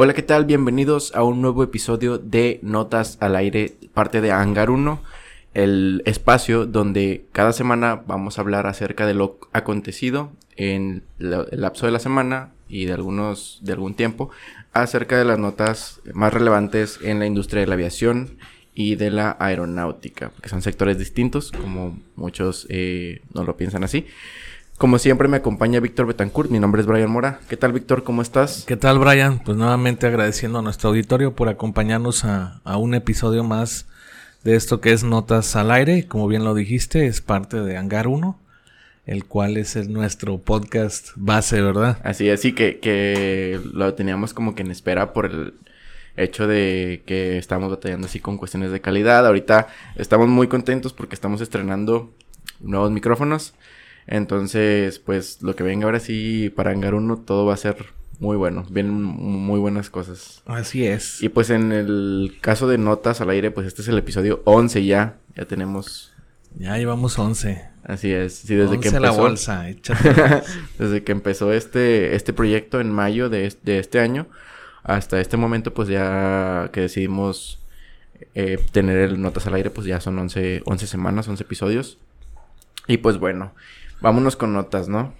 Hola, ¿qué tal? Bienvenidos a un nuevo episodio de Notas al Aire, parte de Hangar 1, el espacio donde cada semana vamos a hablar acerca de lo acontecido en el lapso de la semana y de algunos de algún tiempo acerca de las notas más relevantes en la industria de la aviación y de la aeronáutica, que son sectores distintos, como muchos eh, no lo piensan así. Como siempre me acompaña Víctor Betancourt, mi nombre es Brian Mora. ¿Qué tal Víctor? ¿Cómo estás? ¿Qué tal Brian? Pues nuevamente agradeciendo a nuestro auditorio por acompañarnos a, un episodio más de esto que es Notas al Aire. Como bien lo dijiste, es parte de Hangar 1, el cual es el, nuestro podcast base, ¿verdad? Así es, sí, que, que lo teníamos como que en espera por el hecho de que estamos batallando así con cuestiones de calidad. Ahorita estamos muy contentos porque estamos estrenando nuevos micrófonos. Entonces, pues lo que venga ahora sí para Hangar 1 todo va a ser muy bueno. Vienen muy buenas cosas. Así es. Y pues en el caso de notas al aire, pues este es el episodio 11 ya. Ya tenemos... Ya llevamos 11. Así es. Sí, desde que empezó... la bolsa, desde que empezó este, este proyecto en mayo de, de este año hasta este momento, pues ya que decidimos eh, tener el Notas al Aire, pues ya son 11, 11 semanas, 11 episodios. Y pues bueno, Vámonos con notas, ¿no?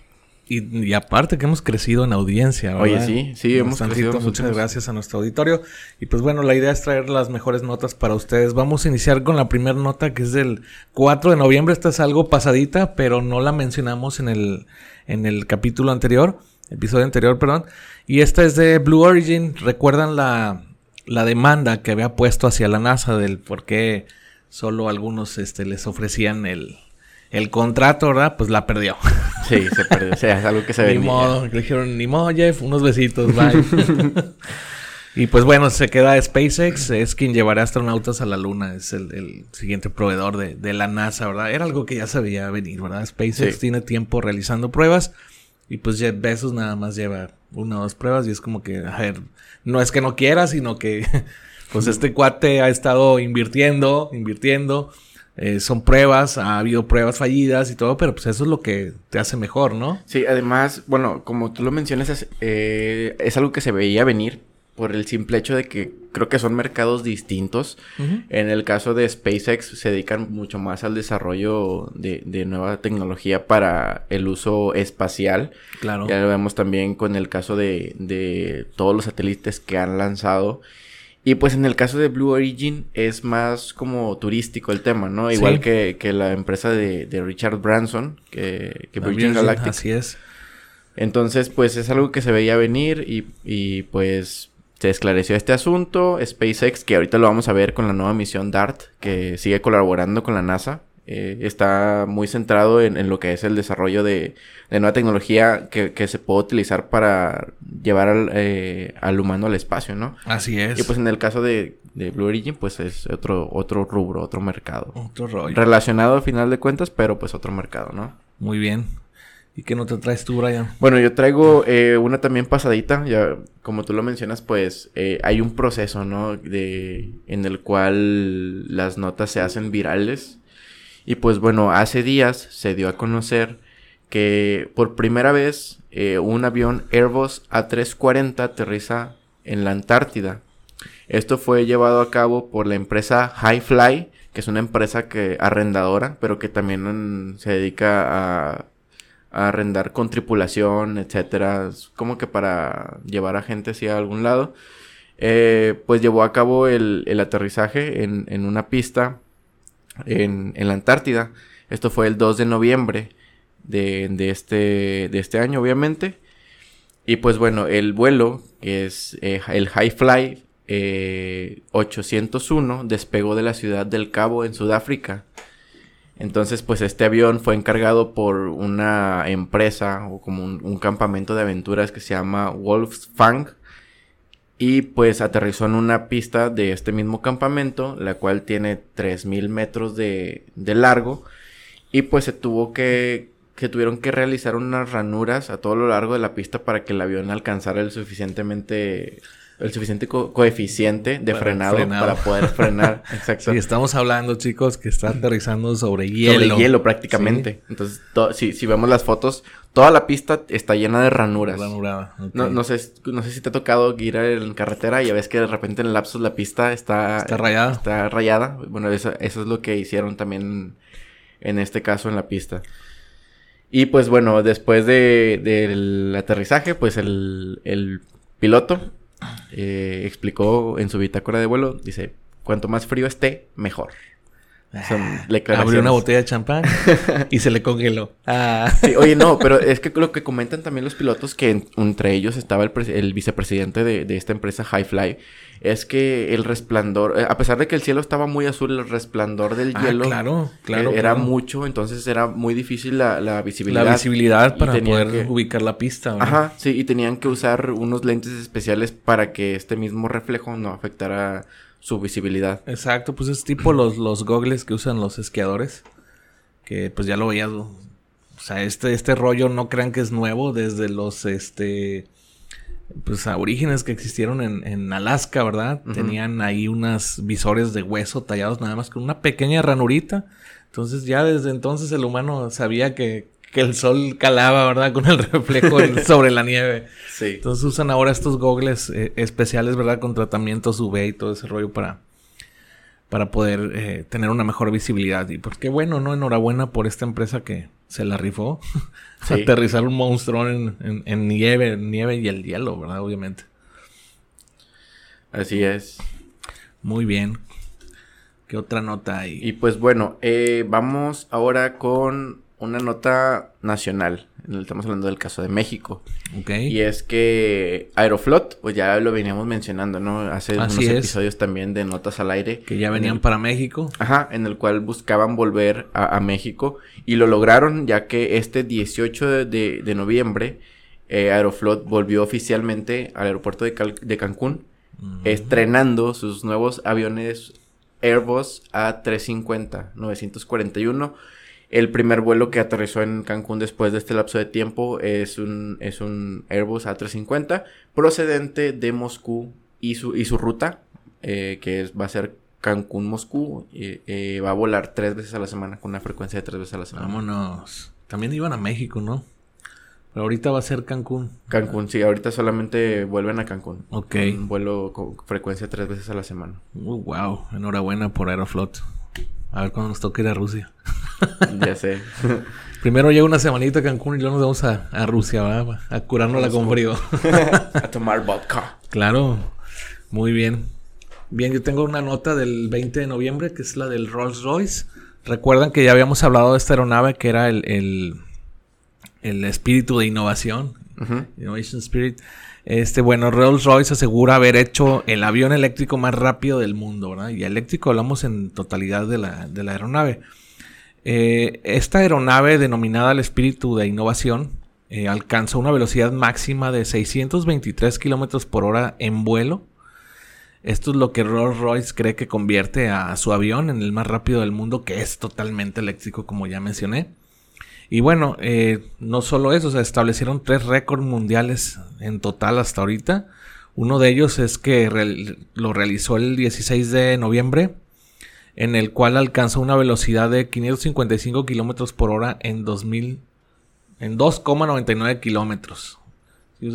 Y, aparte que hemos crecido en audiencia, ¿verdad? Oye, sí, sí, hemos crecido. Muchas gracias a nuestro auditorio. Y pues bueno, la idea es traer las mejores notas para ustedes. Vamos a iniciar con la primera nota que es del 4 de noviembre. Esta es algo pasadita, pero no la mencionamos en el, en el capítulo anterior, episodio anterior, perdón. Y esta es de Blue Origin. ¿Recuerdan la, la demanda que había puesto hacia la NASA del por qué solo algunos este, les ofrecían el el contrato, ¿verdad? Pues la perdió. Sí, se perdió. O sea, es algo que se ve. Ni modo. Le dijeron, ni modo, Jeff, unos besitos, bye. y pues bueno, se queda SpaceX, es quien llevará astronautas a la Luna, es el, siguiente proveedor de, la NASA, ¿verdad? Era algo que ya se veía venir, ¿verdad? SpaceX tiene tiempo realizando pruebas y pues Jeff Bezos nada más lleva una o dos pruebas y es como que, a ver, no es que no quiera, sino que pues este cuate ha estado invirtiendo, invirtiendo eh, son pruebas, ha habido pruebas fallidas y todo, pero pues eso es lo que te hace mejor, ¿no? Sí, además, bueno, como tú lo mencionas, es, eh, es algo que se veía venir por el simple hecho de que creo que son mercados distintos. En el caso de SpaceX se dedican mucho más al desarrollo de, de, nueva tecnología para el uso espacial. Claro. Ya lo vemos también con el caso de, de todos los satélites que han lanzado. Y pues en el caso de Blue Origin es más como turístico el tema, ¿no? Igual que, la empresa de, Richard Branson, que, que Virgin Galactic. Así es. Entonces, pues es algo que se veía venir y, y pues se esclareció este asunto. SpaceX, que ahorita lo vamos a ver con la nueva misión DART, que sigue colaborando con la NASA. Eh, está muy centrado en, lo que es el desarrollo de, nueva tecnología que, se puede utilizar para llevar al, eh, al, humano al espacio, ¿no? Así es. Y pues en el caso de, Blue Origin, pues es otro, otro rubro, otro mercado. Otro rollo. Relacionado al final de cuentas, pero pues otro mercado, ¿no? Muy bien. ¿Y qué no te traes tú, Brian? Bueno, yo traigo eh, una también pasadita. Ya, como tú lo mencionas, pues hay un proceso, ¿no? De, en el cual las notas se hacen virales y pues bueno, hace días se dio a conocer que por primera vez eh, un avión Airbus A340 aterriza en la Antártida. Esto fue llevado a cabo por la empresa Highfly, que es una empresa que arrendadora, pero que también se dedica a, arrendar con tripulación, etcétera, como que para llevar a gente hacia algún lado. Eh, pues llevó a cabo el, aterrizaje en, una pista en, la Antártida. Esto fue el 2 de noviembre de, este, de este año, obviamente. Y pues bueno, el vuelo, que es eh, el High Fly 801, eh, despegó de la ciudad del Cabo en Sudáfrica. Entonces, pues este avión fue encargado por una empresa o como un, campamento de aventuras que se llama Wolfsfang y pues aterrizó en una pista de este mismo campamento, la cual tiene 3000 metros de, de largo. Y pues se tuvo que, que tuvieron que realizar unas ranuras a todo lo largo de la pista para que el avión alcanzara el suficientemente el suficiente co- coeficiente de frenado, frenado. para poder frenar. Exacto. Sí, estamos hablando, chicos, que está aterrizando sobre Sobre hielo. hielo prácticamente. Entonces, to- si, si vemos las fotos, toda la pista está llena de ranuras. Ranurada. No, no, sé, no sé si te ha tocado ir en carretera y ya ves que de repente en el lapsus la pista está... Está rayada. Está rayada. Bueno, eso, eso es lo que hicieron también en este caso en la pista. Y pues bueno, después de, del aterrizaje, pues el, el piloto eh, explicó en su bitácora de vuelo, dice, cuanto más frío esté, mejor. Abrió una botella de champán y se le congeló. Ah. Sí, oye, no, pero es que lo que comentan también los pilotos, que en- entre ellos estaba el, pres- el vicepresidente de, de esta empresa, Highfly, es que el resplandor, eh, a pesar de que el cielo estaba muy azul, el resplandor del Ah, hielo claro, claro, era claro. mucho, entonces era muy difícil la, la visibilidad. La visibilidad para poder que- ubicar la pista. ¿verdad? Ajá, sí, y tenían que usar unos lentes especiales para que este mismo reflejo no afectara su visibilidad. Exacto, pues es tipo los, los gogles que usan los esquiadores. Que pues ya lo veías. O sea, este, este rollo no crean que es nuevo desde los este. Pues orígenes que existieron en, en Alaska, ¿verdad? Tenían ahí unas visores de hueso tallados nada más con una pequeña ranurita. Entonces ya desde entonces el humano sabía que, que el sol calaba, ¿verdad? Con el reflejo sobre la nieve. Sí. Entonces usan ahora estos gogles eh, especiales, ¿verdad? Con tratamientos UV y todo ese rollo para, para poder eh, tener una mejor visibilidad. Y pues qué bueno, ¿no? Enhorabuena por esta empresa que se la rifó. Sí. Aterrizar un monstruo en, en- en nieve, en nieve y el hielo, ¿verdad? Obviamente. Así es. Muy bien. ¿Qué otra nota hay? Y pues bueno, eh, vamos ahora con una nota nacional. Estamos hablando del caso de México. ok. Y es que Aeroflot, pues ya lo veníamos mencionando, ¿no? Hace Así unos es. episodios también de Notas al Aire. Que ya en venían el- para México. Ajá, en el cual buscaban volver a, a México y lo lograron ya que este 18 de, de- de noviembre eh, Aeroflot volvió oficialmente al aeropuerto de, Cal- de Cancún estrenando sus nuevos aviones Airbus A350 941. El primer vuelo que aterrizó en Cancún después de este lapso de tiempo es un, es un Airbus A350 procedente de Moscú y su, y su ruta, eh, que es- va a ser Cancún-Moscú, eh, eh, va a volar tres veces a la semana con una frecuencia de tres veces a la semana. Vámonos. También iban a México, ¿no? Pero ahorita va a ser Cancún. Cancún, sí, ahorita solamente vuelven a Cancún. Ok. Un vuelo con frecuencia tres veces a la semana. Uh, wow. Enhorabuena por Aeroflot. A ver cuándo nos toca ir a Rusia. ya sé. Primero llega una semanita a Cancún y luego nos vamos a, a Rusia, ¿verdad? A curárnosla con frío. a tomar vodka. claro. Muy bien. Bien, yo tengo una nota del 20 de noviembre que es la del Rolls Royce. Recuerdan que ya habíamos hablado de esta aeronave que era el, el, el espíritu de innovación. Innovation Spirit. Este, bueno, Rolls Royce asegura haber hecho el avión eléctrico más rápido del mundo, ¿verdad? Y eléctrico hablamos en totalidad de la, de la aeronave. Eh, esta aeronave, denominada el espíritu de innovación, eh, alcanzó una velocidad máxima de 623 kilómetros por hora en vuelo. Esto es lo que Rolls Royce cree que convierte a su avión en el más rápido del mundo, que es totalmente eléctrico, como ya mencioné. Y bueno, eh, no solo eso, se establecieron tres récords mundiales en total hasta ahorita. Uno de ellos es que lo realizó el 16 de noviembre, en el cual alcanzó una velocidad de 555 kilómetros por hora en 2000, en 2,99 kilómetros.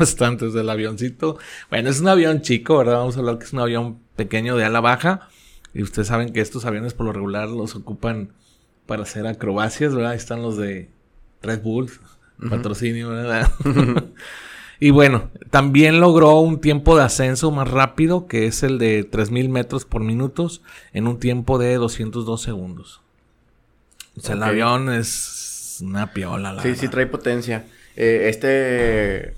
Bastante del avioncito. Bueno, es un avión chico, ¿verdad? Vamos a hablar que es un avión pequeño de ala baja. Y ustedes saben que estos aviones por lo regular los ocupan para hacer acrobacias, ¿verdad? Ahí están los de Red Bull, patrocinio, ¿verdad? y bueno, también logró un tiempo de ascenso más rápido, que es el de 3000 metros por minutos, en un tiempo de 202 segundos. O sea, el avión es una piola, la Sí, sí verdad. trae potencia. Eh, este...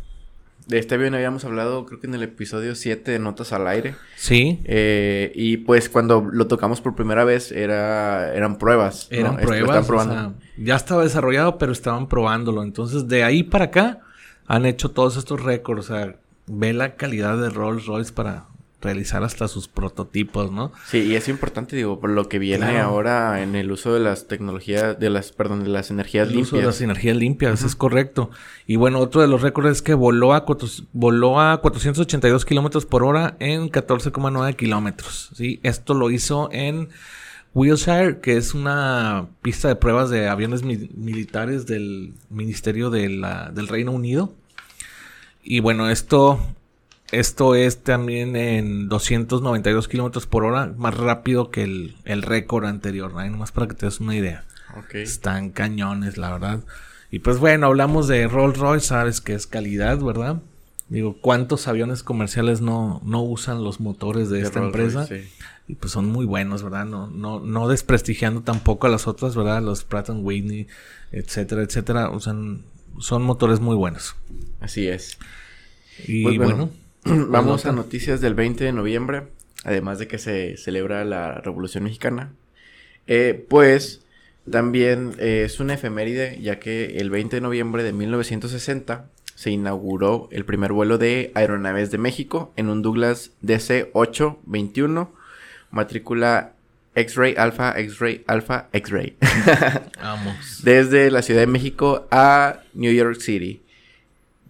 De este avión habíamos hablado, creo que en el episodio 7 de Notas al Aire. Sí, Eh, y pues cuando lo tocamos por primera vez era, eran pruebas. eran pruebas. estaban o sea, ya estaba desarrollado, pero estaban probándolo. Entonces, de ahí para acá han hecho todos estos récords. O sea, ve la calidad de Rolls Royce para realizar hasta sus prototipos, ¿no? Sí, y es importante, digo, por lo que viene ahora en el uso de las tecnologías, de las, perdón, de las energías el Uso de las energías limpias, es correcto. Y bueno, otro de los récords es que voló a, voló a 482 kilómetros por hora en 14,9 kilómetros, ¿sí? Esto lo hizo en Wilshire, que es una pista de pruebas de aviones militares del Ministerio de la, del Reino Unido. Y bueno, esto esto es también en 292 kilómetros por hora, más rápido que el, el récord anterior, ¿no? Nomás para que te des una idea. Están cañones, la verdad. Y pues bueno, hablamos de Rolls Royce, sabes que es calidad, ¿verdad? Digo, ¿cuántos aviones comerciales no, no usan los motores de, esta empresa? Y pues son muy buenos, ¿verdad? No, no, no desprestigiando tampoco a las otras, ¿verdad? Los Pratt Whitney, etcétera, etcétera. Usan, son motores muy buenos. Así es. Y pues bueno Vamos a noticias del 20 de noviembre, además de que se celebra la Revolución Mexicana. Eh, pues también eh, es una efeméride, ya que el 20 de noviembre de 1960 se inauguró el primer vuelo de aeronaves de México en un Douglas DC-821, matrícula X-Ray Alpha, X-Ray Alpha, X-Ray. Vamos. Desde la Ciudad de México a New York City.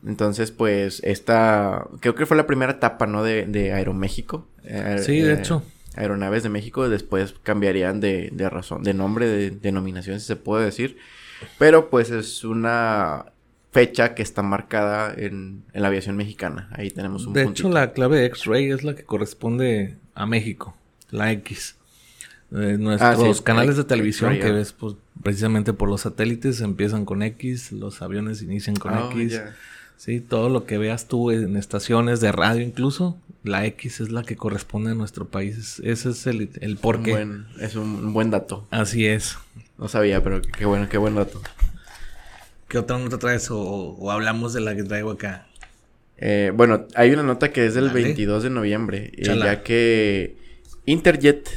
Entonces, pues, esta, creo que fue la primera etapa, ¿no? De, de Aeroméxico. Eh, sí, de eh, hecho. Aeronaves de México, después cambiarían de, de razón, de nombre, de denominación, si se puede decir. Pero, pues, es una fecha que está marcada en, en la aviación mexicana. Ahí tenemos un De hecho, la clave X-Ray es la que corresponde a México, la X. Eh, nuestros ah, canales de televisión que ves pues, precisamente por los satélites empiezan con X, los aviones inician con ah, X. Sí, todo lo que veas tú en estaciones de radio incluso, la X es la que corresponde a nuestro país. Ese es el, el porqué. es un buen dato. Así es. No sabía, pero qué bueno, qué buen dato. ¿Qué otra nota traes o, hablamos de la que traigo acá? Eh, bueno, hay una nota que es del 22 de noviembre, eh, ya que Interjet,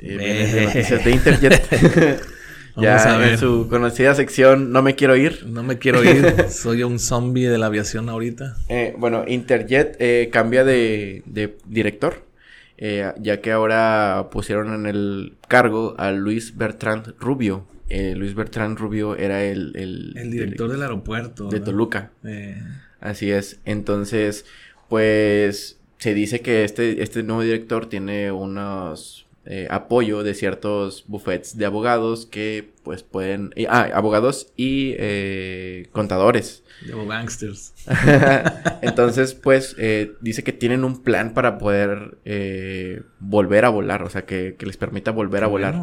eh, noticias de Interjet, ya en su conocida sección No me quiero ir. No me quiero ir. Soy un zombie de la aviación ahorita. Eh, bueno, Interjet eh, cambia de, director. Eh, ya que ahora pusieron en el cargo a Luis Bertrand Rubio. Luis Bertrand Rubio era el... El, director del aeropuerto. De Toluca. Así es. Entonces, pues se dice que este, este nuevo director tiene unos eh, apoyo de ciertos buffets de abogados que pues pueden... ah, abogados y eh, contadores. De gangsters. Entonces pues eh, dice que tienen un plan para poder volver a volar, o sea que, les permita volver a volar.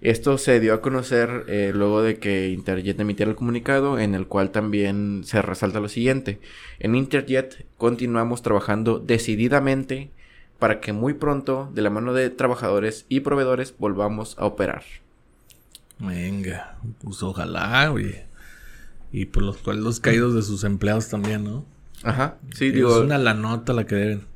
Esto se dio a conocer luego de que Interjet emitiera el comunicado en el cual también se resalta lo siguiente. En Interjet continuamos trabajando decididamente para que muy pronto, de la mano de trabajadores y proveedores, volvamos a operar. Venga, pues ojalá, güey. Y por los sueldos caídos de sus empleados también, ¿no? Ajá, sí, digo. Es una la nota la que deben.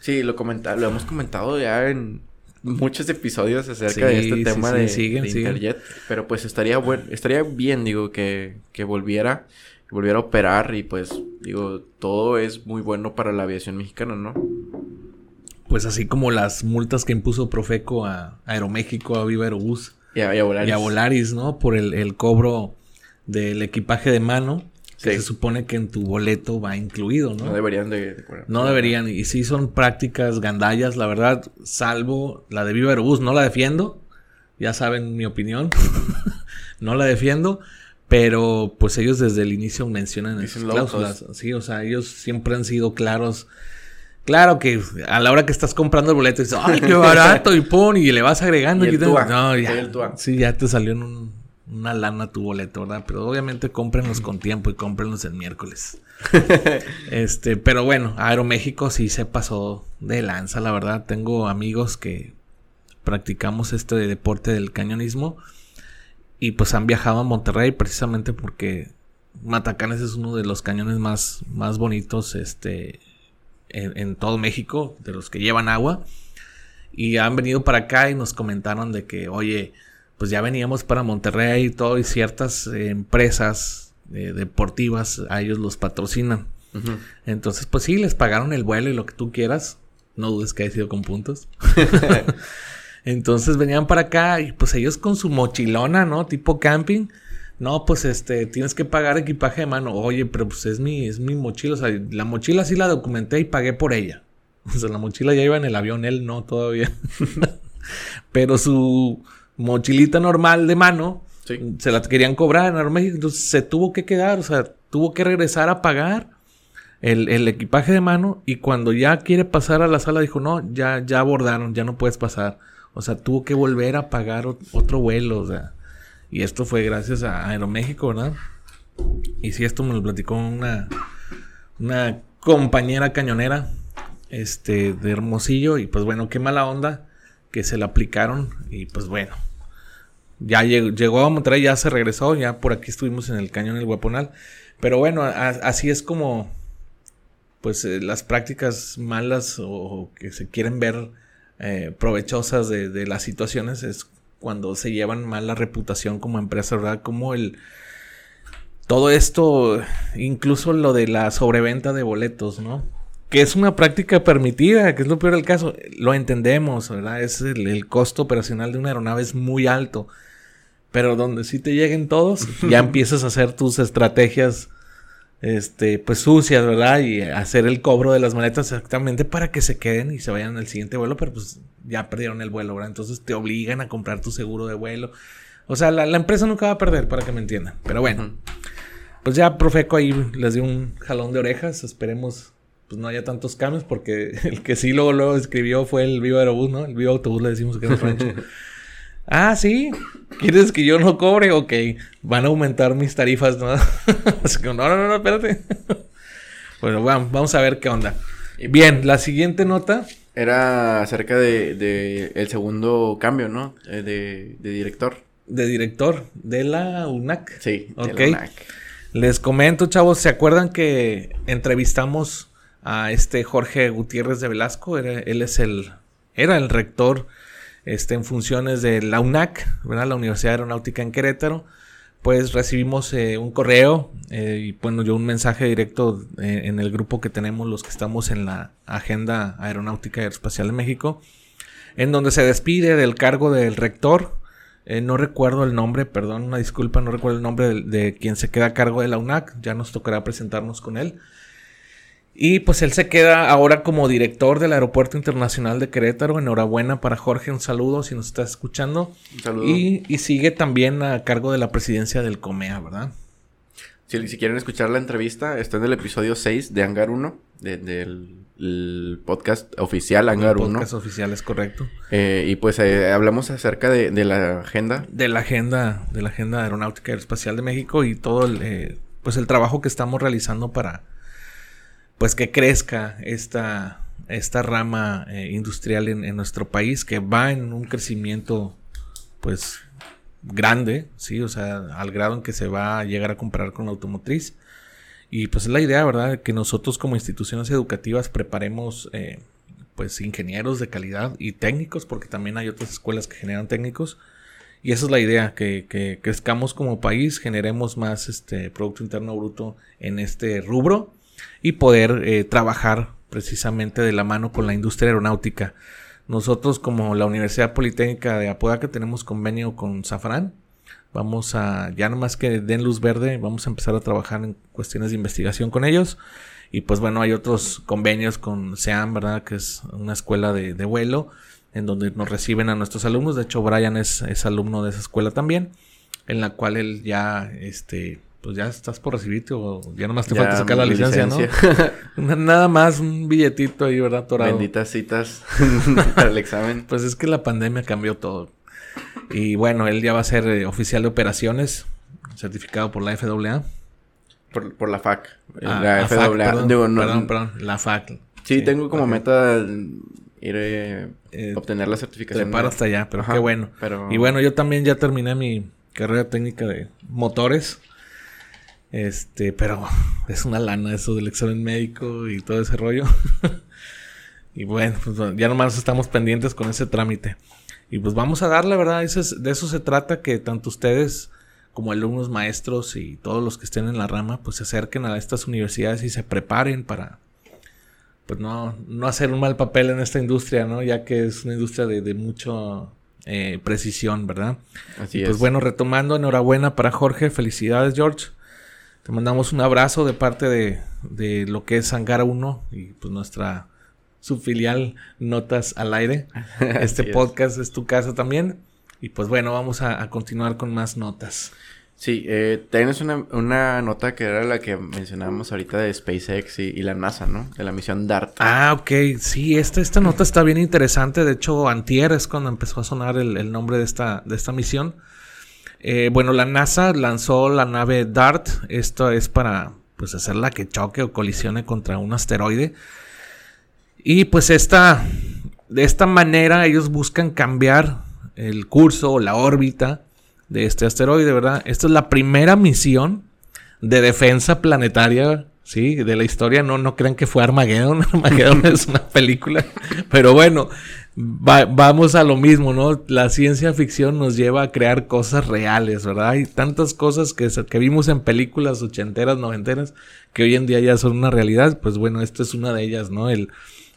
Sí, lo, comenta lo hemos comentado ya en muchos episodios acerca de este tema de, Interjet. Pero pues estaría bueno, estaría bien, digo, que, que volviera, que volviera a operar y pues, digo, todo es muy bueno para la aviación mexicana, ¿no? pues así como las multas que impuso Profeco a Aeroméxico, a Viva Aerobús y a, Volaris. y a Volaris, ¿no? Por el, cobro del equipaje de mano. Que se supone que en tu boleto va incluido, ¿no? No deberían de... no deberían. Y sí son prácticas gandallas, la verdad. Salvo la de Viva Aerobús. No la defiendo. Ya saben mi opinión. no la defiendo. Pero pues ellos desde el inicio mencionan esas cláusulas. Sí, o sea, ellos siempre han sido claros Claro que a la hora que estás comprando el boleto dices, ay, qué barato, y pon, y le vas agregando. Y, no, ya, sí, ya te salió en una lana tu boleto, ¿verdad? Pero obviamente cómprenlos con tiempo y cómprenlos el miércoles. este, pero bueno, Aeroméxico sí se pasó de lanza, la verdad. Tengo amigos que practicamos este deporte del cañonismo y pues han viajado a Monterrey precisamente porque Matacanes es uno de los cañones más, más bonitos, este, en, todo México, de los que llevan agua. Y han venido para acá y nos comentaron de que, oye, pues ya veníamos para Monterrey y todo, y ciertas eh, empresas eh, deportivas a ellos los patrocinan. Entonces, pues sí, les pagaron el vuelo y lo que tú quieras. No dudes que haya sido con puntos. Entonces venían para acá y pues ellos con su mochilona, ¿no? Tipo camping. No, pues este, tienes que pagar equipaje de mano. Oye, pero pues es mi, es mi mochila. O sea, la mochila sí la documenté y pagué por ella. O sea, la mochila ya iba en el avión, él no todavía. pero su mochilita normal de mano se la querían cobrar en Aeroméxico. Entonces se tuvo que quedar, o sea, tuvo que regresar a pagar el, el, equipaje de mano. Y cuando ya quiere pasar a la sala, dijo: No, ya, ya abordaron, ya no puedes pasar. O sea, tuvo que volver a pagar otro vuelo, o sea. Y esto fue gracias a Aeroméxico, ¿verdad? Y si esto me lo platicó una, una compañera cañonera este, de Hermosillo. Y pues bueno, qué mala onda que se la aplicaron. Y pues bueno, ya llegó, a Monterrey, ya se regresó. Ya por aquí estuvimos en el cañón del Guaponal. Pero bueno, así es como, pues eh, las prácticas malas o que se quieren ver eh, provechosas de, las situaciones es cuando se llevan mal la reputación como empresa, ¿verdad? Como el... Todo esto, incluso lo de la sobreventa de boletos, ¿no? Que es una práctica permitida, que es lo peor del caso. Lo entendemos, ¿verdad? Es el, el costo operacional de una aeronave es muy alto. Pero donde sí te lleguen todos, ya empiezas a hacer tus estrategias este, pues sucias, ¿verdad? Y hacer el cobro de las maletas exactamente para que se queden y se vayan al siguiente vuelo, pero pues ya perdieron el vuelo, ¿verdad? Entonces te obligan a comprar tu seguro de vuelo. O sea, la, empresa nunca va a perder, para que me entiendan. Pero bueno, pues ya Profeco ahí les dio un jalón de orejas. Esperemos pues no haya tantos cambios, porque el que sí luego, luego escribió fue el Vivo Aerobús, ¿no? El Vivo Autobús le decimos que es Francho. Ah, sí. ¿Quieres que yo no cobre? Ok. Van a aumentar mis tarifas, ¿no? Así que no, no, no, espérate. bueno, vamos a ver qué onda. Bien, la siguiente nota. Era acerca de, el segundo cambio, ¿no? Eh, de, de, director. De director de la UNAC. Sí, de la UNAC. Les comento, chavos, ¿se acuerdan que entrevistamos a este Jorge Gutiérrez de Velasco? Era, él es el, era el rector este, en funciones de la UNAC, ¿verdad? la Universidad Aeronáutica en Querétaro, pues recibimos eh, un correo eh, y bueno, yo un mensaje directo eh, en el grupo que tenemos los que estamos en la Agenda Aeronáutica y Aeroespacial de México, en donde se despide del cargo del rector. no recuerdo el nombre, perdón, una disculpa, no recuerdo el nombre de, de quien se queda a cargo de la UNAC, ya nos tocará presentarnos con él. Y pues él se queda ahora como director del Aeropuerto Internacional de Querétaro. Enhorabuena para Jorge, un saludo si nos estás escuchando. Un saludo. Y, sigue también a cargo de la presidencia del COMEA, ¿verdad? Si, si quieren escuchar la entrevista, está en el episodio 6 de Hangar 1, del podcast oficial Hangar 1. El podcast oficial, es correcto. Eh, y pues eh, hablamos acerca de, la agenda. De la agenda, de la agenda aeronáutica y aeroespacial de México y todo el, eh, pues el trabajo que estamos realizando para pues que crezca esta, esta rama eh, industrial en, nuestro país que va en un crecimiento pues grande, sí, o sea, al grado en que se va a llegar a comparar con la automotriz. Y pues es la idea, ¿verdad? Que nosotros como instituciones educativas preparemos eh, pues ingenieros de calidad y técnicos, porque también hay otras escuelas que generan técnicos. Y esa es la idea, que, que crezcamos como país, generemos más este Producto Interno Bruto en este rubro y poder eh, trabajar precisamente de la mano con la industria aeronáutica. Nosotros como la Universidad Politécnica de Apodaca tenemos convenio con Safran. Vamos a, ya nomás que den luz verde, vamos a empezar a trabajar en cuestiones de investigación con ellos. Y pues bueno, hay otros convenios con SEAM, ¿verdad? Que es una escuela de, vuelo en donde nos reciben a nuestros alumnos. De hecho, Brian es, es alumno de esa escuela también, en la cual él ya, este, pues ya estás por recibirte o ya nomás te falta sacar la licencia, ¿no? Nada más un billetito ahí, ¿verdad? Torado. Benditas citas para el examen. Pues es que la pandemia cambió todo. Y bueno, él ya va a ser eh, oficial de operaciones, certificado por la FAA. Por, la FAC. Ah, la, FAA. perdón, perdón, la FAC. Sí, tengo como meta ir a eh, obtener la certificación. Te hasta allá, pero qué bueno. Y bueno, yo también ya terminé mi carrera técnica de motores. Este, pero es una lana eso del examen médico y todo ese rollo. y bueno, pues ya nomás estamos pendientes con ese trámite. Y pues vamos a darle, ¿verdad? de eso se trata, que tanto ustedes como alumnos, maestros y todos los que estén en la rama, pues se acerquen a estas universidades y se preparen para, pues no, no hacer un mal papel en esta industria, ¿no? Ya que es una industria de, de mucho eh, precisión, ¿verdad? Así Y es. Pues bueno, retomando, enhorabuena para Jorge, felicidades George. Te mandamos un abrazo de parte de, de lo que es Hangar 1 y pues nuestra subfilial Notas al Aire. Este es. podcast es tu casa también. Y pues bueno, vamos a, a continuar con más notas. Sí, eh, tienes una, una nota que era la que mencionábamos ahorita de SpaceX y, y la NASA, ¿no? De la misión DART. Ah, ok. Sí, esta, esta nota está bien interesante. De hecho, antier es cuando empezó a sonar el, el nombre de esta, de esta misión. Eh, bueno, la NASA lanzó la nave DART. Esto es para pues, hacerla que choque o colisione contra un asteroide. Y pues esta, de esta manera ellos buscan cambiar el curso o la órbita de este asteroide, ¿verdad? Esta es la primera misión de defensa planetaria, sí, de la historia. No, no crean que fue Armageddon. Armageddon es una película. Pero bueno, va- vamos a lo mismo, ¿no? La ciencia ficción nos lleva a crear cosas reales, ¿verdad? Hay tantas cosas que, que vimos en películas ochenteras, noventeras, que hoy en día ya son una realidad. Pues bueno, esta es una de ellas, ¿no? El,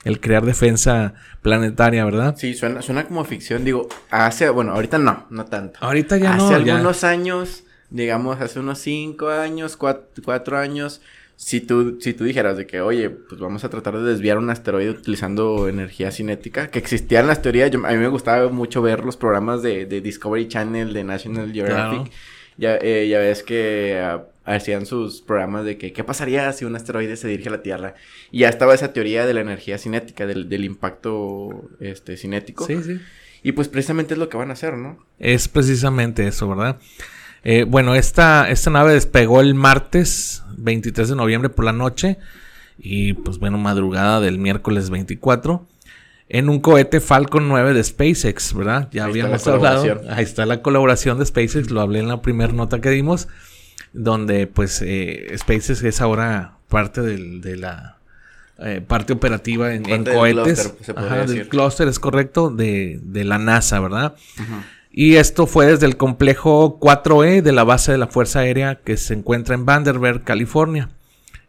el crear defensa planetaria, ¿verdad? Sí, suena, suena como ficción. Digo, hace, bueno, ahorita no, no tanto. Ahorita ya hace no, ya. algunos años, digamos, hace unos cinco años, cuat- cuatro, años, si tú, si tú dijeras de que, oye, pues vamos a tratar de desviar un asteroide utilizando energía cinética, que existían las teorías, yo, a mí me gustaba mucho ver los programas de, de Discovery Channel, de National Geographic. Claro. Ya, eh, ya ves que ah, hacían sus programas de que, ¿qué pasaría si un asteroide se dirige a la Tierra? Y ya estaba esa teoría de la energía cinética, del, del impacto este, cinético. Sí, sí. Y pues precisamente es lo que van a hacer, ¿no? Es precisamente eso, ¿verdad? Eh, bueno, esta, esta nave despegó el martes 23 de noviembre por la noche y pues bueno, madrugada del miércoles 24 en un cohete Falcon 9 de SpaceX, ¿verdad? Ya Ahí habíamos la hablado. Ahí está la colaboración de SpaceX, lo hablé en la primera nota que dimos, donde pues eh, SpaceX es ahora parte del- de la eh, parte operativa en, Parte cohetes. clúster, se del clúster, es correcto, de, de la NASA, ¿verdad? Y esto fue desde el complejo 4E de la base de la Fuerza Aérea que se encuentra en Vandenberg, California.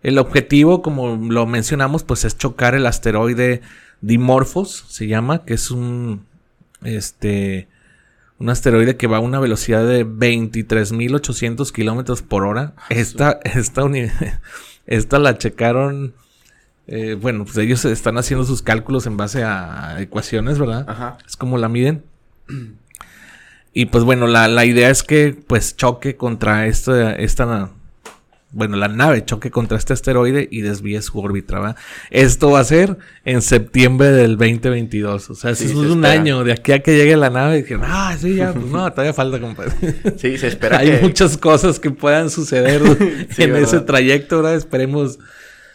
El objetivo, como lo mencionamos, pues es chocar el asteroide Dimorphos, se llama, que es un este un asteroide que va a una velocidad de 23.800 kilómetros por hora. Esta, esta, uni- esta la checaron. eh, bueno, pues ellos están haciendo sus cálculos en base a ecuaciones, ¿verdad? Ajá. Es como la miden. Y pues bueno, la, la idea es que pues choque contra esta, esta, bueno, la nave choque contra este asteroide y desvíe su órbita, ¿verdad? Esto va a ser en septiembre del 2022. O sea, Sí, eso se es un espera. año de aquí a que llegue la nave. Y dijeron, ah, sí, ya, pues no, todavía falta, compadre. Sí, se espera Hay que... muchas cosas que puedan suceder Sí, en ¿verdad? ese trayecto, ¿verdad? Esperemos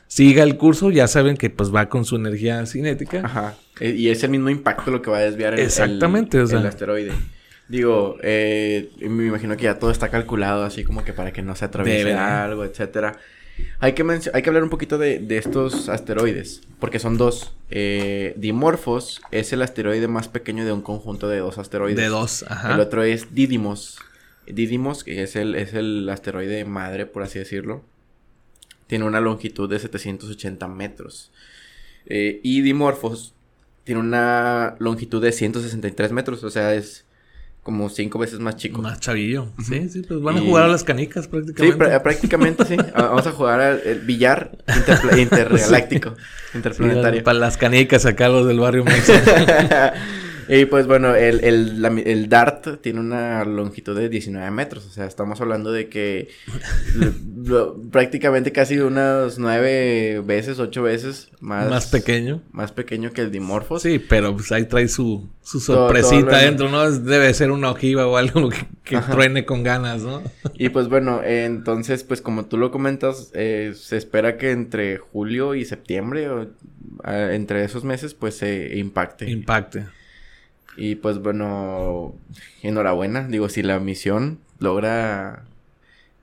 siga el curso. Ya saben que pues va con su energía cinética. Ajá. E- Y es el mismo impacto lo que va a desviar el, Exactamente, el, o sea. el asteroide. Digo, eh, me imagino que ya todo está calculado así como que para que no se atraviese algo, etcétera. Hay que, hay que hablar un poquito de, de estos asteroides, porque son dos. Eh, Dimorphos es el asteroide más pequeño de un conjunto de dos asteroides. De dos, ajá. El otro es Didymos. Didymos, que es el, es el asteroide madre, por así decirlo. Tiene una longitud de 780 metros. Eh, y Dimorphos tiene una longitud de 163 metros. O sea, es como cinco veces más chico. Más chavillo. Sí, sí, pues van a jugar a las canicas Sí, prácticamente. pr- prácticamente sí. Ah, Vamos a jugar al billar intergaláctico, Sí, interplanetario. para las canicas acá los del barrio Mexa. y pues bueno, el, el, la- el DART tiene una longitud de 19 metros. O sea, estamos hablando de que lo- lo- prácticamente casi unas nueve veces, ocho veces más, más pequeño. Más pequeño que el Dimorphos. Sí, pero pues ahí trae su, su Todo- todo sorpresita lo- adentro, ¿no? Debe ser una ojiva o algo que, que truene con ganas, ¿no? Y pues bueno, eh, entonces, pues como tú lo comentas, eh, se espera que entre julio y septiembre, o, ah, entre esos meses, pues se impacte. Impacte. Y pues bueno, enhorabuena. Digo, si la misión logra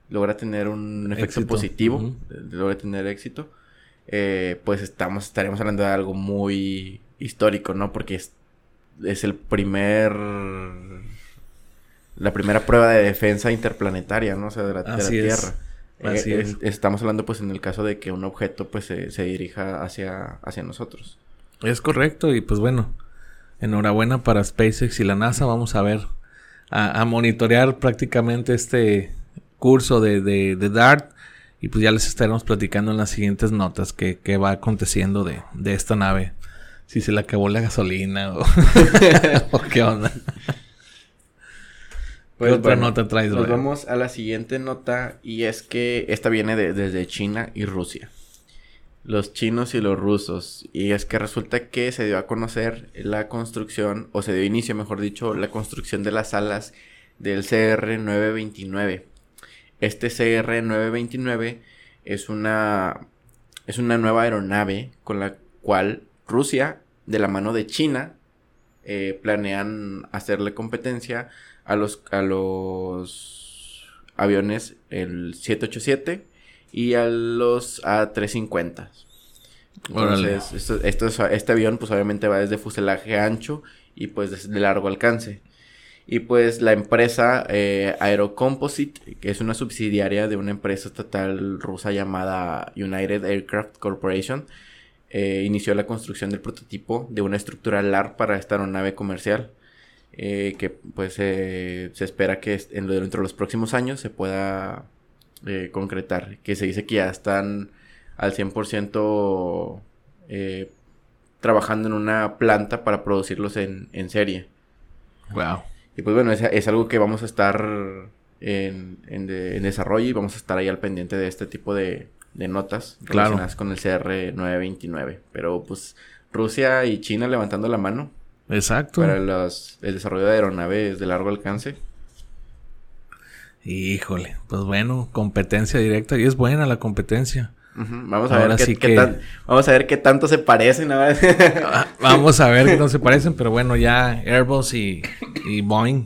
logra tener un efecto Éxito. positivo, eh, logra tener éxito, eh, pues estamos estaremos hablando de algo muy histórico, ¿no? Porque es, es el primer la primera prueba de defensa interplanetaria, ¿no? O sea, de la, de la Así es. Tierra. Así es. Estamos hablando pues en el caso de que un objeto pues se, se dirija hacia, hacia nosotros. Es correcto y pues bueno, enhorabuena para SpaceX y la NASA. Vamos a ver, a, monitorear prácticamente este curso de, de, DART y pues ya les estaremos platicando en las siguientes notas que, va aconteciendo de, de, esta nave. Si se le acabó la gasolina o, qué onda. Pues, otra nota traes? Nos vamos a la siguiente nota y es que esta viene desde China y Rusia los chinos y los rusos. Y es que resulta que se dio a conocer la construcción, o se dio inicio, mejor dicho, la construcción de las alas del CR-929. Este CR-929 es una, es una nueva aeronave con la cual Rusia, de la mano de China, eh, planean hacerle competencia a los, a los aviones el 787 y a los A350. Entonces, esto, este avión pues obviamente va desde fuselaje ancho y pues de largo alcance. Y pues la empresa eh, Aerocomposite, que es una subsidiaria de una empresa estatal rusa llamada United Aircraft Corporation, eh, inició la construcción del prototipo de una estructura LAR para esta aeronave comercial. Eh, que pues se espera que dentro de los próximos años se pueda eh, concretar. Que se dice que ya están al 100% eh, trabajando en una planta para producirlos en, en serie. Wow. Y pues bueno, es, es algo que vamos a estar en, en, desarrollo y vamos a estar ahí al pendiente de este tipo de, de notas relacionadas con el CR929. Pero pues Rusia y China levantando la mano. Exacto. Para los, el desarrollo de aeronaves de largo alcance. Híjole, pues bueno, competencia directa y es buena la competencia. Vamos a ver qué, vamos a ver qué tanto se parecen. Ah, vamos a ver qué no se parecen, pero bueno, ya Airbus y, y Boeing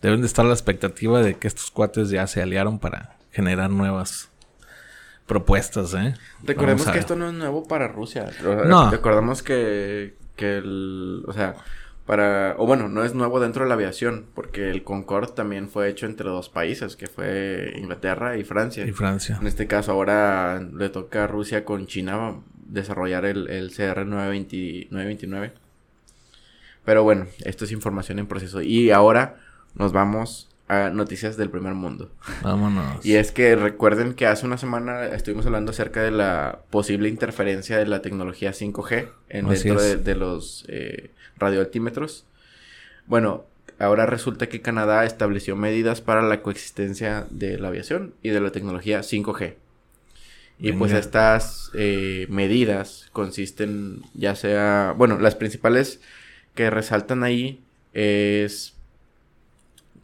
deben de estar a la expectativa de que estos cuates ya se aliaron para generar nuevas propuestas, ¿eh? Recordemos que esto no es nuevo para Rusia. No. Recordamos que, que el, o sea, para, o bueno, no es nuevo dentro de la aviación, porque el Concorde también fue hecho entre dos países, que fue Inglaterra y Francia. Y Francia. En este caso ahora le toca a Rusia con China desarrollar el, el CR-929. Pero bueno, esto es información en proceso. Y ahora nos vamos a noticias del primer mundo. Vámonos. Y es que recuerden que hace una semana estuvimos hablando acerca de la posible interferencia de la tecnología 5G en dentro de, los eh, radioaltímetros. Bueno, ahora resulta que Canadá estableció medidas para la coexistencia de la aviación y de la tecnología 5G. Y pues estas eh, medidas consisten ya sea, bueno, las principales que resaltan ahí es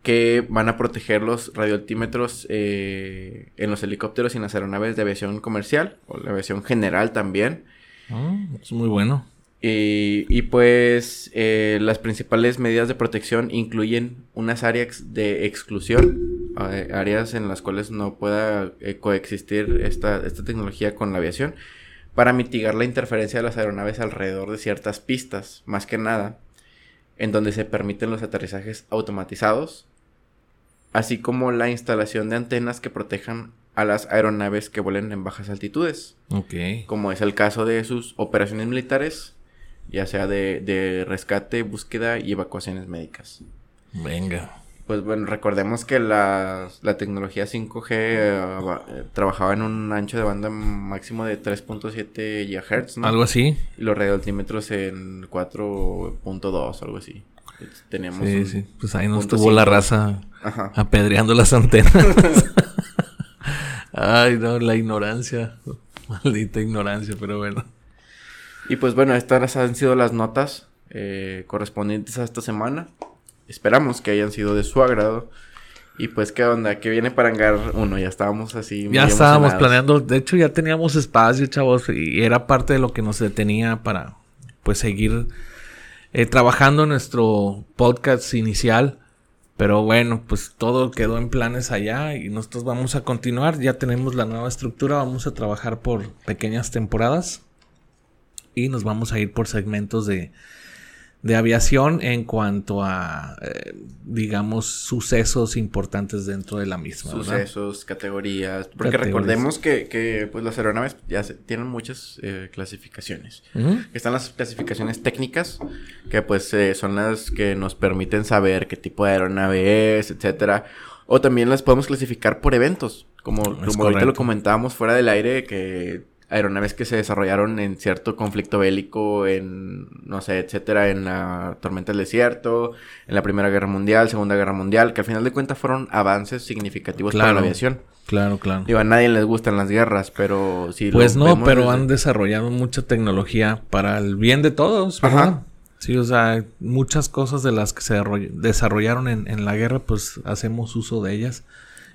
que van a proteger los radioaltímetros eh, en los helicópteros y en las aeronaves de aviación comercial o la aviación general también. Ah, es muy bueno. Y, pues eh, las principales medidas de protección incluyen unas áreas de exclusión, eh, áreas en las cuales no pueda eh, coexistir esta, esta tecnología con la aviación, para mitigar la interferencia de las aeronaves alrededor de ciertas pistas, más que nada, en donde se permiten los aterrizajes automatizados, así como la instalación de antenas que protejan a las aeronaves que vuelen en bajas altitudes. Como es el caso de sus operaciones militares ya sea de, rescate, búsqueda y evacuaciones médicas. Venga. Pues bueno, recordemos que la, tecnología 5G eh, eh, trabajaba en un ancho de banda máximo de 3.7 GHz, ¿no? Algo así. Y los radioaltímetros en 4.2, algo así. Teníamos sí, sí. Pues ahí nos tuvo la raza apedreando las antenas. Ay, no, la ignorancia. Maldita ignorancia, pero bueno. Y pues bueno, estas han sido las notas eh, correspondientes a esta semana. Esperamos que hayan sido de su agrado. Y pues, ¿qué onda? ¿Qué viene para Hangar uno? Ya estábamos así. Ya estábamos planeando. De hecho, ya teníamos espacio, chavos. Y era parte de lo que nos detenía para, pues, seguir eh, trabajando en nuestro podcast inicial. Pero bueno, pues todo quedó en planes allá y nosotros vamos a continuar. Ya tenemos la nueva estructura. Vamos a trabajar por pequeñas temporadas y nos vamos a ir por segmentos de, de aviación en cuanto a, eh, digamos, sucesos importantes dentro de la misma. Sucesos, categorías. Porque recordemos que, que, pues las aeronaves ya tienen muchas eh, clasificaciones. Están las clasificaciones técnicas, que pues eh, son las que nos permiten saber qué tipo de aeronave es, etcétera. O también las podemos clasificar por eventos. Como, como ahorita lo comentábamos fuera del aire, que aeronaves que se desarrollaron en cierto conflicto bélico, en, no sé, etcétera, en la tormenta del desierto, en la Primera Guerra Mundial, Segunda Guerra Mundial, que al final de cuentas fueron avances significativos para la aviación. Claro, claro. Digo, a nadie les gustan las guerras, pero sí. Pues no, pero han desarrollado mucha tecnología para el bien de todos, ¿verdad? Sí, o sea, muchas cosas de las que se desarrollaron en, en la guerra, pues hacemos uso de ellas.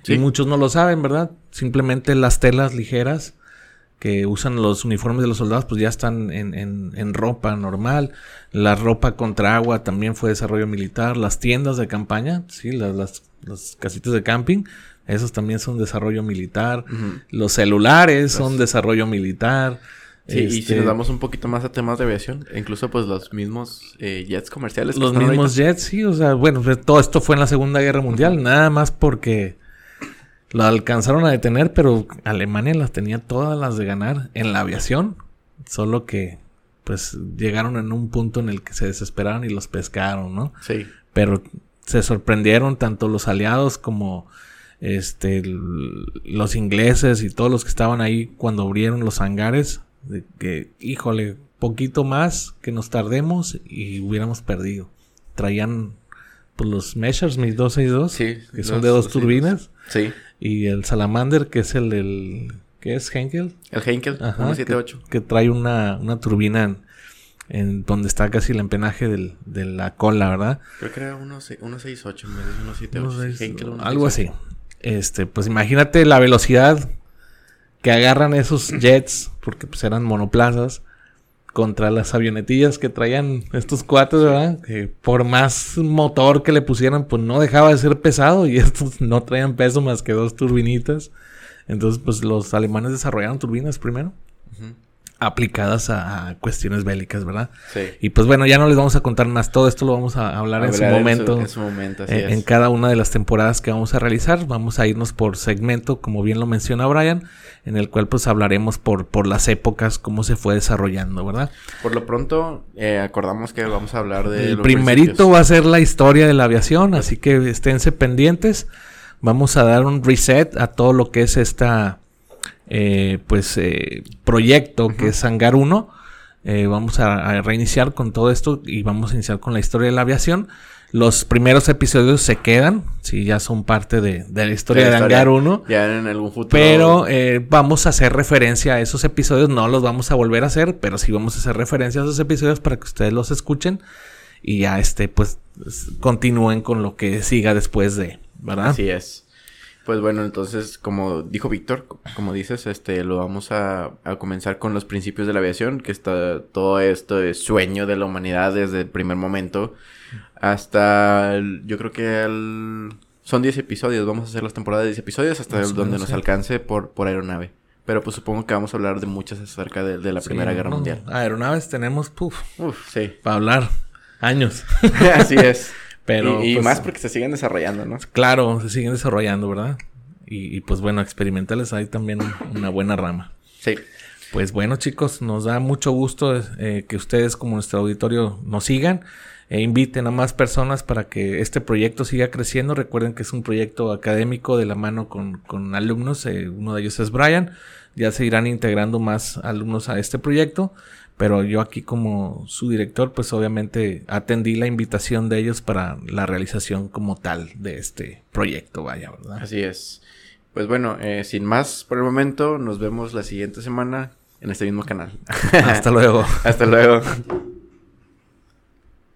Y muchos no lo saben, ¿verdad? Simplemente las telas ligeras que usan los uniformes de los soldados, pues ya están en, en, ropa normal. La ropa contra agua también fue desarrollo militar. Las tiendas de campaña, sí, las, las, casitas de camping, esos también son desarrollo militar. Los celulares son desarrollo militar. Sí, y si este nos damos un poquito más a temas de aviación, incluso pues los mismos eh, jets comerciales. Los mismos jets, sí, o sea, bueno, pues, todo esto fue en la Segunda Guerra Mundial, nada más porque lo alcanzaron a detener, pero Alemania las tenía todas las de ganar en la aviación. Solo que, pues, llegaron en un punto en el que se desesperaron y los pescaron, ¿no? Sí. Pero se sorprendieron tanto los aliados como este los ingleses y todos los que estaban ahí cuando abrieron los hangares de que híjole poquito más que nos tardemos y hubiéramos perdido traían pues los Measures 1262 sí, que son de dos turbinas sí y el Salamander, que es el del... ¿Qué es? ¿Henkel? El Henkel, Ajá, 178. Que, trae una, una turbina en, donde está casi el empenaje del, de la cola, ¿verdad? Creo que era 168 178. Henkel, algo así. Este, pues imagínate la velocidad que agarran esos jets, porque pues eran monoplazas, contra las avionetillas que traían estos cuatro, ¿verdad? Que por más motor que le pusieran, pues no dejaba de ser pesado y estos no traían peso más que dos turbinitas. Entonces, pues los alemanes desarrollaron turbinas primero aplicadas a, cuestiones bélicas, ¿verdad? Sí. Y pues bueno, ya no les vamos a contar más. Todo esto lo vamos a hablar en su momento. En su, momento, así en, en cada una de las temporadas que vamos a realizar. Vamos a irnos por segmento, como bien lo menciona Brian, en el cual pues hablaremos por, por las épocas, cómo se fue desarrollando, ¿verdad? Por lo pronto, eh, acordamos que vamos a hablar de... El primerito va a ser la historia de la aviación, así que esténse pendientes. Vamos a dar un reset a todo lo que es esta eh, pues eh, proyecto que es Hangar 1. Eh, vamos a, reiniciar con todo esto y vamos a iniciar con la historia de la aviación. Los primeros episodios se quedan, si ya son parte de, la historia de, Hangar 1. Ya en algún futuro. Pero vamos a hacer referencia a esos episodios, no los vamos a volver a hacer, pero sí vamos a hacer referencia a esos episodios para que ustedes los escuchen y ya este, pues continúen con lo que siga después de, ¿verdad? Así es. Pues bueno, entonces, como dijo Víctor, como dices, este, lo vamos a, comenzar con los principios de la aviación, que está todo esto de sueño de la humanidad desde el primer momento hasta, yo creo que son 10 episodios, vamos a hacer las temporadas de 10 episodios hasta donde nos alcance por, por aeronave. Pero pues supongo que vamos a hablar de muchas acerca de, la Primera Guerra Mundial. Aeronaves tenemos, puf, Uf, sí. Para hablar años. Así es. Pero, y, pues, más porque se siguen desarrollando, ¿no? Claro, se siguen desarrollando, ¿verdad? Y, pues bueno, experimentales hay también una buena rama. Sí. Pues bueno, chicos, nos da mucho gusto eh, que ustedes como nuestro auditorio nos sigan e inviten a más personas para que este proyecto siga creciendo. Recuerden que es un proyecto académico de la mano con, con alumnos. Eh, uno de ellos es Brian. Ya se irán integrando más alumnos a este proyecto. Pero yo aquí como su director, pues obviamente atendí la invitación de ellos para la realización como tal de este proyecto, vaya, ¿verdad? Así es. Pues bueno, eh, sin más por el momento, nos vemos la siguiente semana en este mismo canal. Hasta luego. Hasta luego.